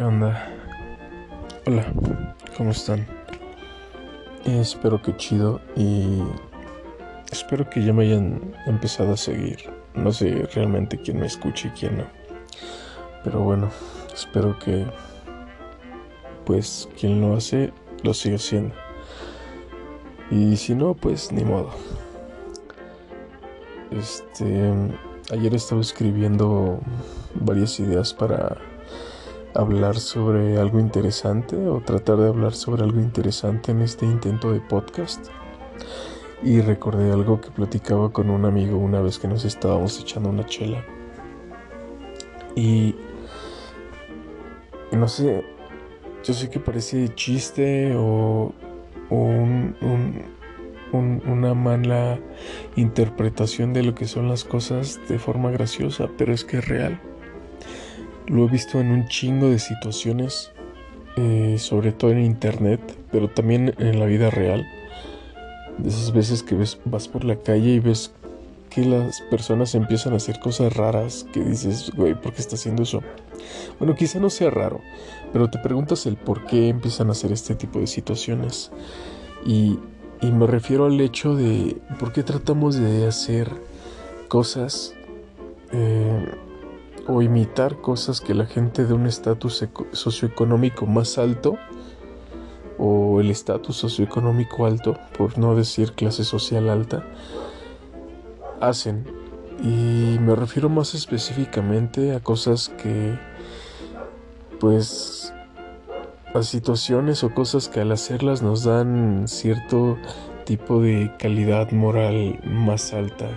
¿Qué onda? Hola, ¿cómo están? espero que chido y espero que ya me hayan empezado a seguir. No sé realmente quién me escucha y quién no. Pero bueno, espero que pues quien lo hace lo siga haciendo. Y si no, pues ni modo. Este, ayer estaba escribiendo varias ideas para hablar sobre algo interesante o tratar de hablar sobre algo interesante en este intento de podcast. Y recordé algo que platicaba con un amigo una vez que nos estábamos echando una chela. Y no sé, yo sé que parece chiste o, un, una mala interpretación de lo que son las cosas de forma graciosa, pero es que es real. Lo he visto en un chingo de situaciones, eh, sobre todo en internet, pero también en la vida real. De esas veces que ves, vas por la calle y ves que las personas empiezan a hacer cosas raras que dices, güey, ¿por qué está haciendo eso? Bueno, quizá no sea raro, pero te preguntas el por qué empiezan a hacer este tipo de situaciones. Y, y me refiero al hecho de por qué tratamos de hacer cosas eh, o imitar cosas que la gente de un estatus socioeconómico más alto o el estatus socioeconómico alto, por no decir clase social alta, hacen. Y me refiero más específicamente a cosas que, pues, a situaciones o cosas que al hacerlas nos dan cierto tipo de calidad moral más alta.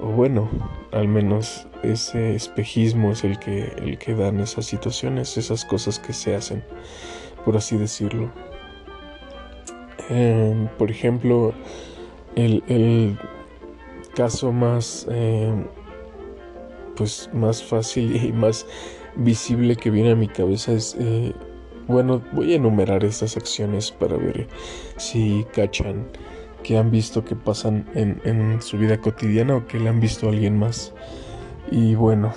O bueno, al menos ese espejismo es el que, el que dan esas situaciones, esas cosas que se hacen, por así decirlo. Em, por ejemplo, el, caso más, em, pues más fácil y más visible que viene a mi cabeza es, eh, bueno, voy a enumerar estas acciones para ver si cachan que han visto que pasan en, en su vida cotidiana o que le han visto a alguien más. Y bueno,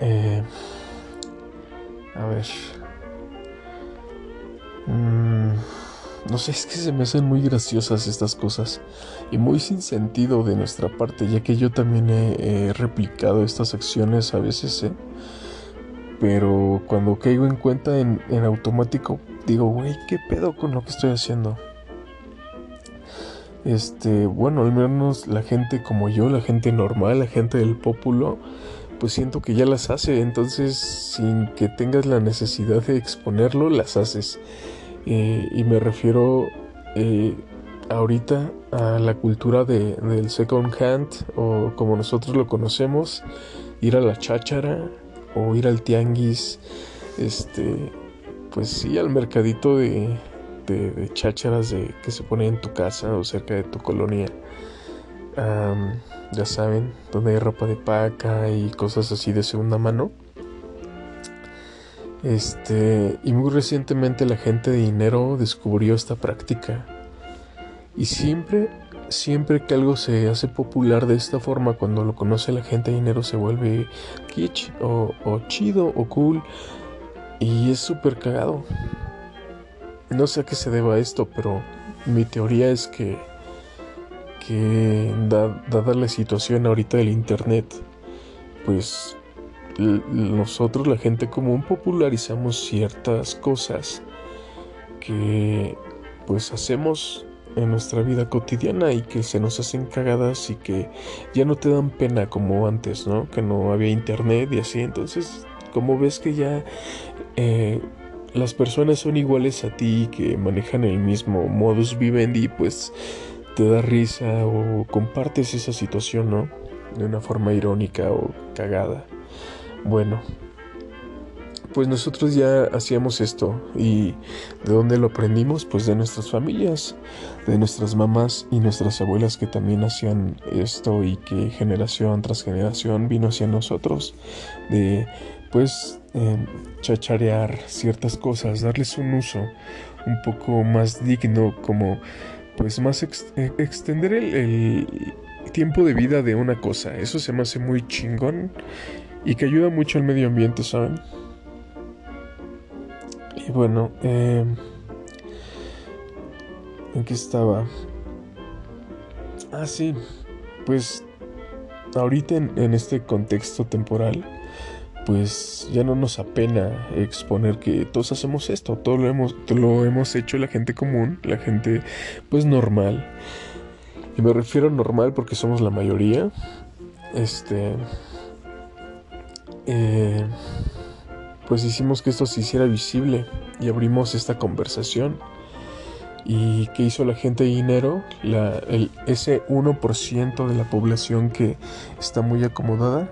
eh, a ver. Mm, no sé, es que se me hacen muy graciosas estas cosas y muy sin sentido de nuestra parte, ya que yo también he, replicado estas acciones a veces, ¿eh? pero cuando caigo en cuenta en, en automático, digo, güey, ¿qué pedo con lo que estoy haciendo? Este, bueno, al menos la gente como yo, la gente normal, la gente del populo, pues siento que ya las hace, entonces sin que tengas la necesidad de exponerlo, las haces. Eh, y me refiero eh, ahorita a la cultura de, del second hand, o como nosotros lo conocemos, ir a la cháchara o ir al tianguis, este, pues sí, al mercadito de, de, chácharas de, que se ponen en tu casa o cerca de tu colonia. ya saben, donde hay ropa de paca y cosas así de segunda mano. Este, y muy recientemente la gente de dinero descubrió esta práctica. Y siempre, siempre que algo se hace popular de esta forma, cuando lo conoce la gente de dinero, se vuelve kitsch o, o chido o cool. Y es súper cagado. No sé a qué se deba esto, pero mi teoría es que, que dada la situación ahorita del Internet, pues nosotros, la gente común, popularizamos ciertas cosas que pues hacemos en nuestra vida cotidiana y que se nos hacen cagadas y que ya no te dan pena como antes, ¿no? Que no había internet y así. Entonces, como ves que ya eh, las personas son iguales a ti, que manejan el mismo modus vivendi, pues te da risa o compartes esa situación, ¿no? De una forma irónica o cagada. Bueno, pues nosotros ya hacíamos esto y ¿de dónde lo aprendimos? Pues de nuestras familias, de nuestras mamás y nuestras abuelas que también hacían esto y que generación tras generación vino hacia nosotros de pues Em, chacharear ciertas cosas, darles un uso un poco más digno, como pues más eh, extender el, tiempo de vida de una cosa. Eso se me hace muy chingón y que ayuda mucho al medio ambiente, ¿saben? Y bueno, eh, ¿en qué estaba? Ah, sí, pues ahorita en, este contexto temporal, pues ya no nos apena exponer que todos hacemos esto, todo lo hemos, lo hemos hecho la gente común, la gente pues normal. Y me refiero a normal porque somos la mayoría. Este. Eh, pues hicimos que esto se hiciera visible y abrimos esta conversación. ¿Y qué hizo la gente de dinero? La, ese 1% de la población que está muy acomodada.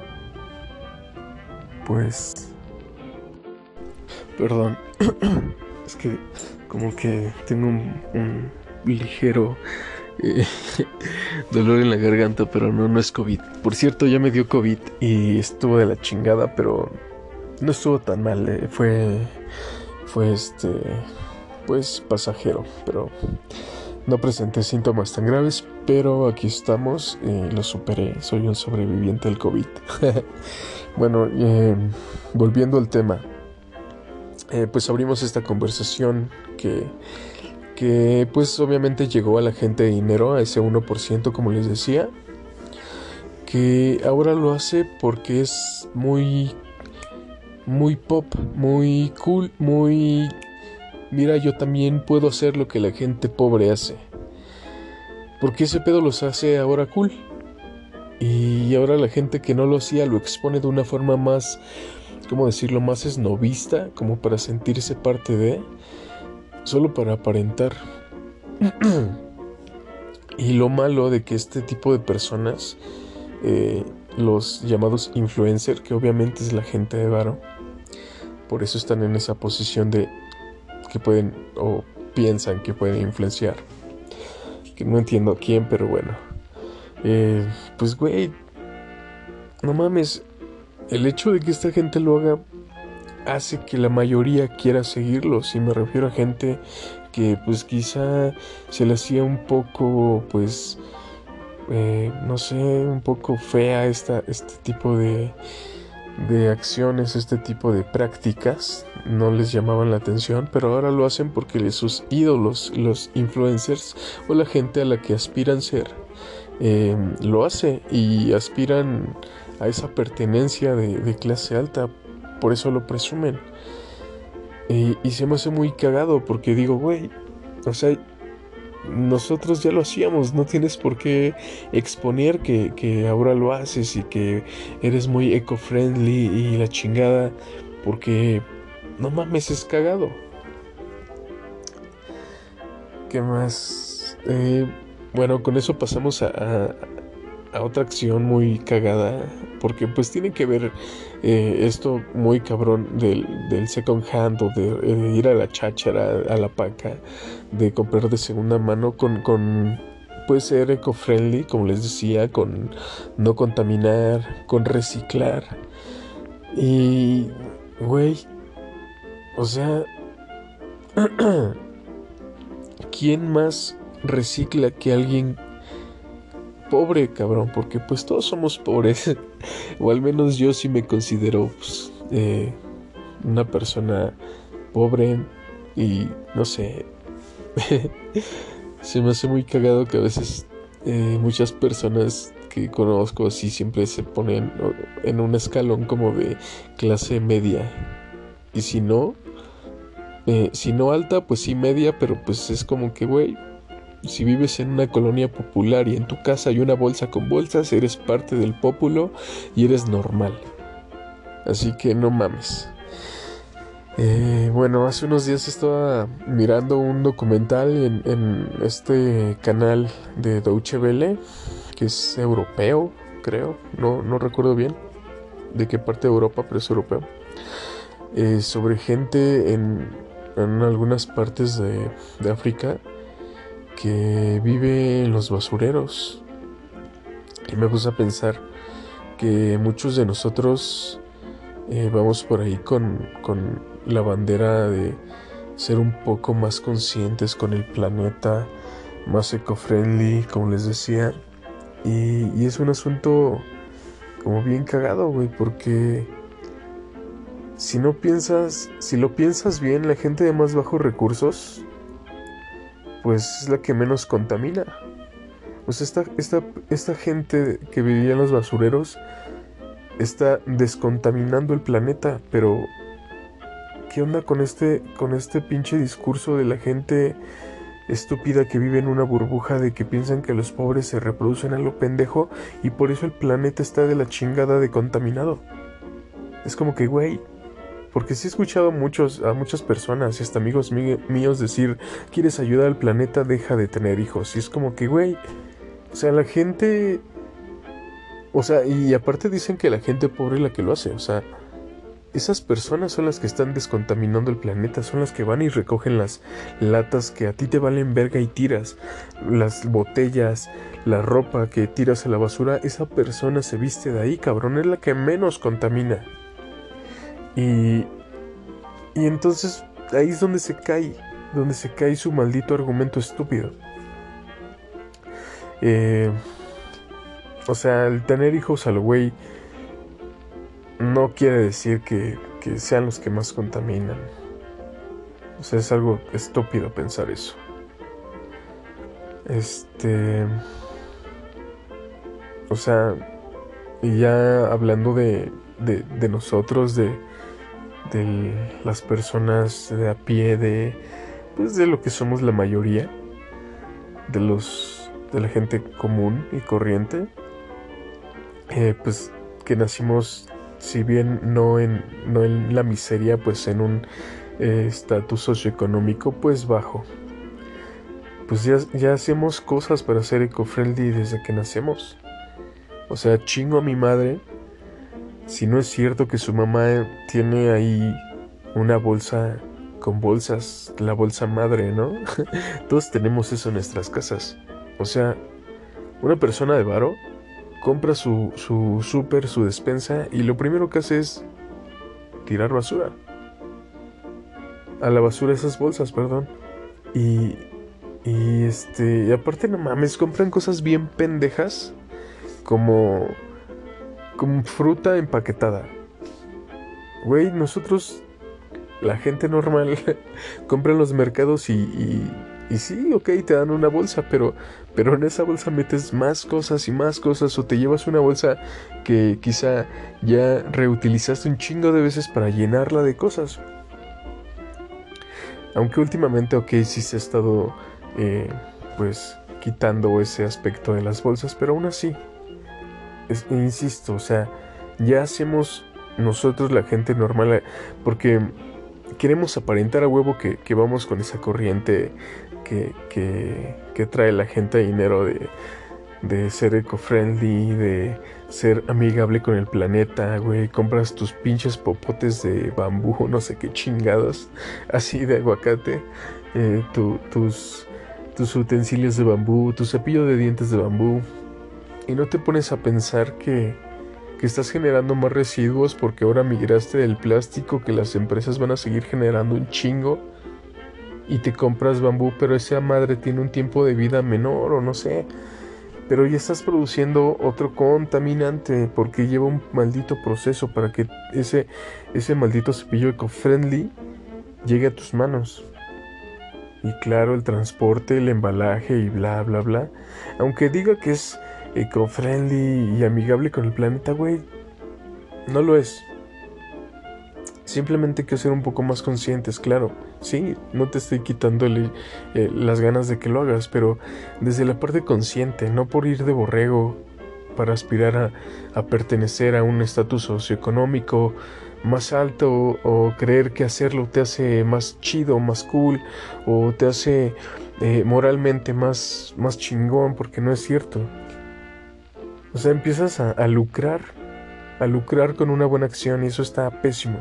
Pues... Perdón. es que como que tengo un, ligero eh, dolor en la garganta, pero no, no es COVID. Por cierto, ya me dio COVID y estuvo de la chingada, pero no estuvo tan mal. Eh, fue, fue este, pues pasajero, pero no presenté síntomas tan graves, pero aquí estamos, eh, lo superé, soy un sobreviviente del COVID. bueno, eh, volviendo al tema, pues abrimos esta conversación que, que pues obviamente llegó a la gente de dinero, a ese 1% como les decía, que ahora lo hace porque es muy muy pop, muy cool, muy... Mira, yo también puedo hacer lo que la gente pobre hace. Porque ese pedo los hace ahora cool. Y ahora la gente que no lo hacía lo expone de una forma más, ¿cómo decirlo?, más esnovista, como para sentirse parte de, solo para aparentar. y lo malo de que este tipo de personas, eh, los llamados influencers, que obviamente es la gente de Varo, por eso están en esa posición de que pueden o piensan que pueden influenciar. Que no entiendo a quién, pero bueno. Eh, pues güey, no mames, el hecho de que esta gente lo haga hace que la mayoría quiera seguirlo. Si me refiero a gente que pues quizá se le hacía un poco pues eh, no sé, un poco fea esta, este tipo de, de acciones, este tipo de prácticas, no les llamaban la atención, pero ahora lo hacen porque sus ídolos, los influencers o la gente a la que aspiran ser, em, lo hace y aspiran a esa pertenencia de, clase alta, por eso lo presumen. Y, se me hace muy cagado porque digo, güey, o sea, nosotros ya lo hacíamos, no tienes por qué exponer que, ahora lo haces y que eres muy eco-friendly y la chingada, porque no mames, es cagado. ¿Qué más? Eh, bueno, con eso pasamos a, a otra acción muy cagada, porque pues tiene que ver eh, esto muy cabrón del, del second hand o de, eh, ir a la cháchara, a la paca, de comprar de segunda mano con, con puede ser eco-friendly, como les decía, con no contaminar, con reciclar. Y, güey, o sea, ¿quién más recicla que alguien pobre, cabrón, porque pues todos somos pobres, o al menos yo sí me considero pues, eh, una persona pobre y no sé, se me hace muy cagado que a veces eh, muchas personas que conozco así siempre se ponen en un escalón como de clase media. Y si no, eh, si no alta, pues sí media, pero pues es como que, güey, si vives en una colonia popular y en tu casa hay una bolsa con bolsas, eres parte del pópulo y eres normal. Así que no mames. Eh, bueno, hace unos días estaba mirando un documental en, este canal de Deutsche Welle, que es europeo, creo, no, no recuerdo bien de qué parte de Europa, pero es europeo, eh, sobre gente en, en algunas partes de, de África que vive en los basureros. Y me puse a pensar que muchos de nosotros eh, vamos por ahí con, con la bandera de ser un poco más conscientes con el planeta, más eco-friendly, como les decía. Y, y, es un asunto como bien cagado, güey, porque si no piensas, si lo piensas bien, la gente de más bajos recursos, pues es la que menos contamina. Pues esta, esta, esta gente que vivía en los basureros está descontaminando el planeta, pero ¿qué onda con este, con este pinche discurso de la gente estúpida que vive en una burbuja de que piensan que los pobres se reproducen a lo pendejo y por eso el planeta está de la chingada de contaminado? Es como que, güey, porque sí he escuchado a, muchos, a muchas personas y hasta amigos míos decir, quieres ayudar al planeta, deja de tener hijos. Y es como que, güey, o sea, la gente... O sea, y aparte dicen que la gente pobre es la que lo hace. O sea, esas personas son las que están descontaminando el planeta, son las que van y recogen las latas que a ti te valen verga y tiras, las botellas, la ropa que tiras a la basura, esa persona se viste de ahí, cabrón, es la que menos contamina. Y, y entonces ahí es donde se cae, donde se cae su maldito argumento estúpido. Eh, o sea, el tener hijos al güey no quiere decir que, que sean los que más contaminan. O sea, es algo estúpido pensar eso. Este. O sea, y ya hablando de, de, nosotros, de, de las personas de a pie, de, pues de lo que somos la mayoría, de los, de la gente común y corriente, eh, pues que nacimos, si bien no en, no en la miseria, pues en un eh, estatus socioeconómico, pues bajo. Pues ya, ya hacemos cosas para ser eco-friendly desde que nacemos. O sea, chingo a mi madre si no es cierto que su mamá tiene ahí una bolsa con bolsas, la bolsa madre, ¿no? Todos tenemos eso en nuestras casas. O sea, una persona de varo compra su, su súper, su despensa y lo primero que hace es tirar basura. A la basura esas bolsas, perdón. Y, y este, aparte no mames, compran cosas bien pendejas como como fruta empaquetada. Güey, nosotros, la gente normal, compra en los mercados y, y, y, sí, ok, te dan una bolsa, pero, pero en esa bolsa metes más cosas y más cosas o te llevas una bolsa que quizá ya reutilizaste un chingo de veces para llenarla de cosas. Aunque últimamente, ok, sí se ha estado, eh, pues, quitando ese aspecto de las bolsas, pero aún así, insisto, o sea, ya hacemos nosotros la gente normal, porque queremos aparentar a huevo que, vamos con esa corriente que, que, trae la gente dinero de, de ser eco-friendly, de ser amigable con el planeta, güey. Compras tus pinches popotes de bambú, no sé qué chingados, así de aguacate, eh, tus, tus utensilios de bambú, tu cepillo de dientes de bambú, y no te pones a pensar que, que estás generando más residuos porque ahora migraste del plástico que las empresas van a seguir generando un chingo y te compras bambú, pero esa madre tiene un tiempo de vida menor o no sé. Pero ya estás produciendo otro contaminante porque lleva un maldito proceso para que ese, ese maldito cepillo eco-friendly llegue a tus manos. Y claro, el transporte, el embalaje y bla, bla, bla. Aunque diga que es eco-friendly y amigable con el planeta, güey. No lo es. Simplemente hay que ser un poco más conscientes, claro. Sí, no te estoy quitándole eh, las ganas de que lo hagas, pero desde la parte consciente, no por ir de borrego para aspirar a, a pertenecer a un estatus socioeconómico más alto o, creer que hacerlo te hace más chido, más cool o te hace eh, moralmente más, más chingón, porque no es cierto. O sea, empiezas a, lucrar, a lucrar con una buena acción y eso está pésimo.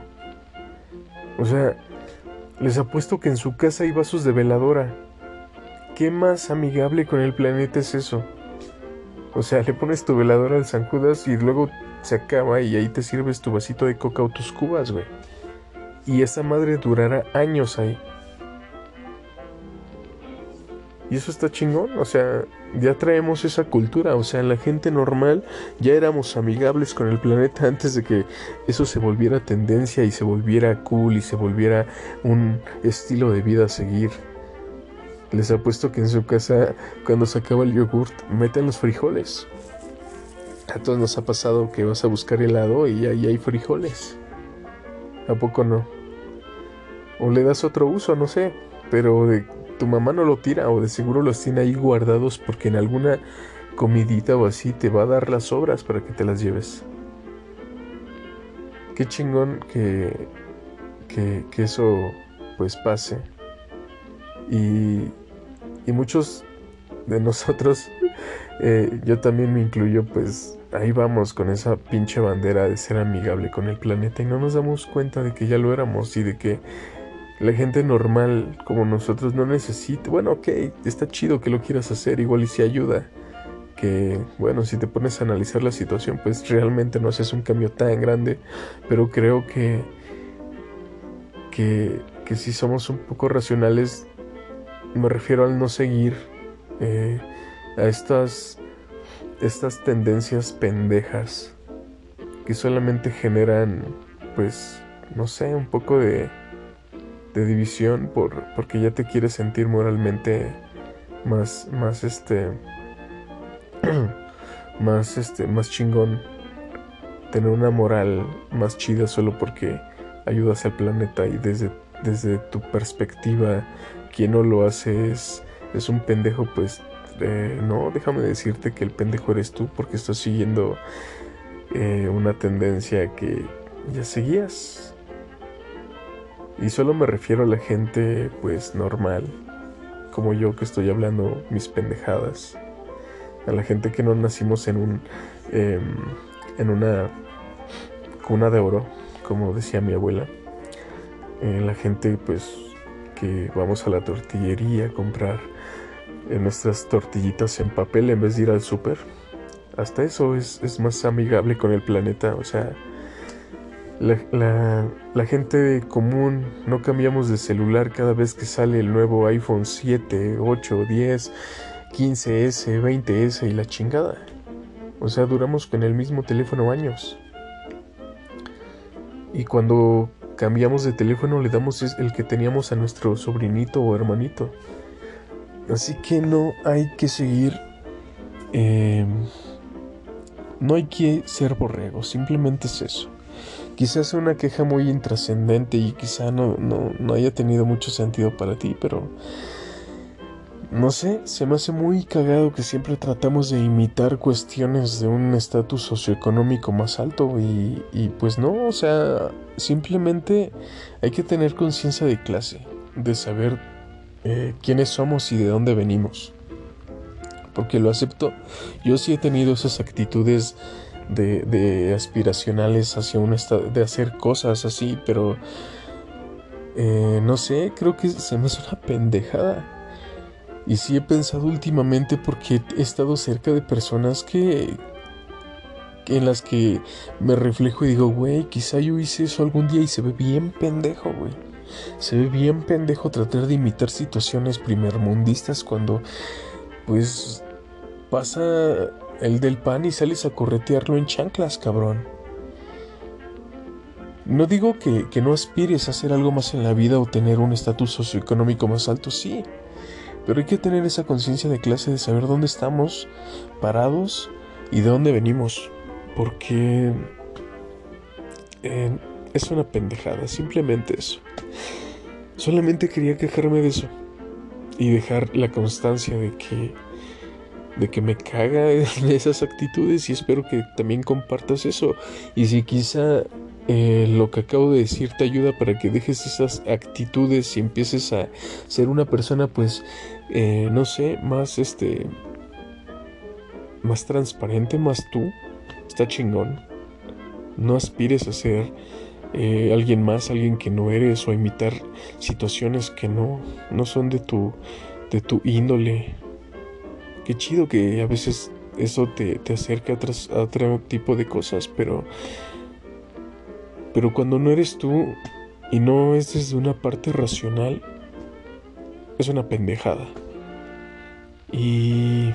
O sea, les apuesto que en su casa hay vasos de veladora. ¿Qué más amigable con el planeta es eso? O sea, le pones tu veladora al San Judas y luego se acaba y ahí te sirves tu vasito de coca o tus cubas, güey. Y esa madre durará años ahí. Y eso está chingón, o sea, ya traemos esa cultura, o sea, la gente normal ya éramos amigables con el planeta antes de que eso se volviera tendencia y se volviera cool y se volviera un estilo de vida a seguir. Les apuesto que en su casa, cuando se acaba el yogurt, meten los frijoles. A todos nos ha pasado que vas a buscar helado y ahí hay frijoles. ¿A poco no? O le das otro uso, no sé. Pero de, tu mamá no lo tira o de seguro los tiene ahí guardados porque en alguna comidita o así te va a dar las obras para que te las lleves. Qué chingón que, que, que eso pues pase. Y, y muchos de nosotros, eh, yo también me incluyo, pues ahí vamos con esa pinche bandera de ser amigable con el planeta y no nos damos cuenta de que ya lo éramos y de que la gente normal como nosotros no necesita, bueno, ok, está chido que lo quieras hacer, igual y si ayuda. Que, bueno, si te pones a analizar la situación, pues realmente no haces un cambio tan grande, pero creo que, que, que si somos un poco racionales, me refiero al no seguir eh, a estas, estas tendencias pendejas que solamente generan, pues, no sé, un poco de de división por, porque ya te quieres sentir moralmente más, más este, más este, más chingón, tener una moral más chida solo porque ayudas al planeta y desde, desde tu perspectiva, quien no lo hace es, es un pendejo, pues eh, no, déjame decirte que el pendejo eres tú porque estás siguiendo eh, una tendencia que ya seguías y solo me refiero a la gente pues normal, como yo que estoy hablando mis pendejadas. A la gente que no nacimos en un em, en una cuna de oro, como decía mi abuela. Eh, la gente pues que vamos a la tortillería a comprar eh, nuestras tortillitas en papel en vez de ir al súper. Hasta eso es, es más amigable con el planeta, o sea, la, la, gente común no cambiamos de celular cada vez que sale el nuevo iPhone 7, 8, 10, 15S, 20S y la chingada. O sea, duramos con el mismo teléfono años. Y cuando cambiamos de teléfono le damos el que teníamos a nuestro sobrinito o hermanito. Así que no hay que seguir... Eh, no hay que ser borrego, simplemente es eso. Quizás sea una queja muy intrascendente y quizá no, no, haya tenido mucho sentido para ti, pero no sé, se me hace muy cagado que siempre tratamos de imitar cuestiones de un estatus socioeconómico más alto y, y, pues no, o sea, simplemente hay que tener conciencia de clase, de saber eh, quiénes somos y de dónde venimos. Porque lo acepto, yo sí he tenido esas actitudes de, aspiracionales hacia un estado, de hacer cosas así, pero eh, no sé, creo que se me hace una pendejada. Y sí he pensado últimamente porque he estado cerca de personas que, en las que me reflejo y digo, güey, quizá yo hice eso algún día y se ve bien pendejo, güey. Se ve bien pendejo tratar de imitar situaciones primermundistas cuando, pues, pasa el del pan y sales a corretearlo en chanclas, cabrón. No digo que, que, no aspires a hacer algo más en la vida o tener un estatus socioeconómico más alto, sí. Pero hay que tener esa conciencia de clase de saber dónde estamos parados y de dónde venimos. Porque eh, es una pendejada, simplemente eso. Solamente quería quejarme de eso. Y dejar la constancia de que de que me caga en esas actitudes y espero que también compartas eso. Y si quizá eh, lo que acabo de decir te ayuda para que dejes esas actitudes y empieces a ser una persona, pues, eh, no sé, más este, más transparente, más tú, está chingón. No aspires a ser eh, alguien más, alguien que no eres o a imitar situaciones que no, no son de tu, de tu índole Qué chido que a veces eso te, te acerca a, a otro tipo de cosas, pero. Pero cuando no eres tú y no es desde una parte racional, es una pendejada. Y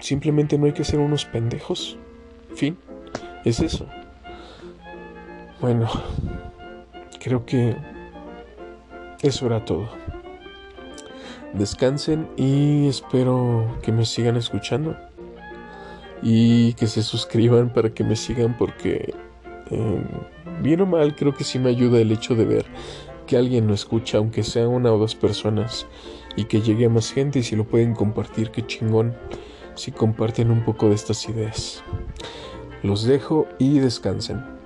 simplemente no hay que ser unos pendejos. Fin, es eso. Bueno, creo que eso era todo. Descansen y espero que me sigan escuchando. Y que se suscriban para que me sigan porque, em, bien o mal, creo que sí me ayuda el hecho de ver que alguien lo escucha, aunque sea una o dos personas, y que llegue a más gente y si lo pueden compartir, qué chingón, si comparten un poco de estas ideas. Los dejo y descansen.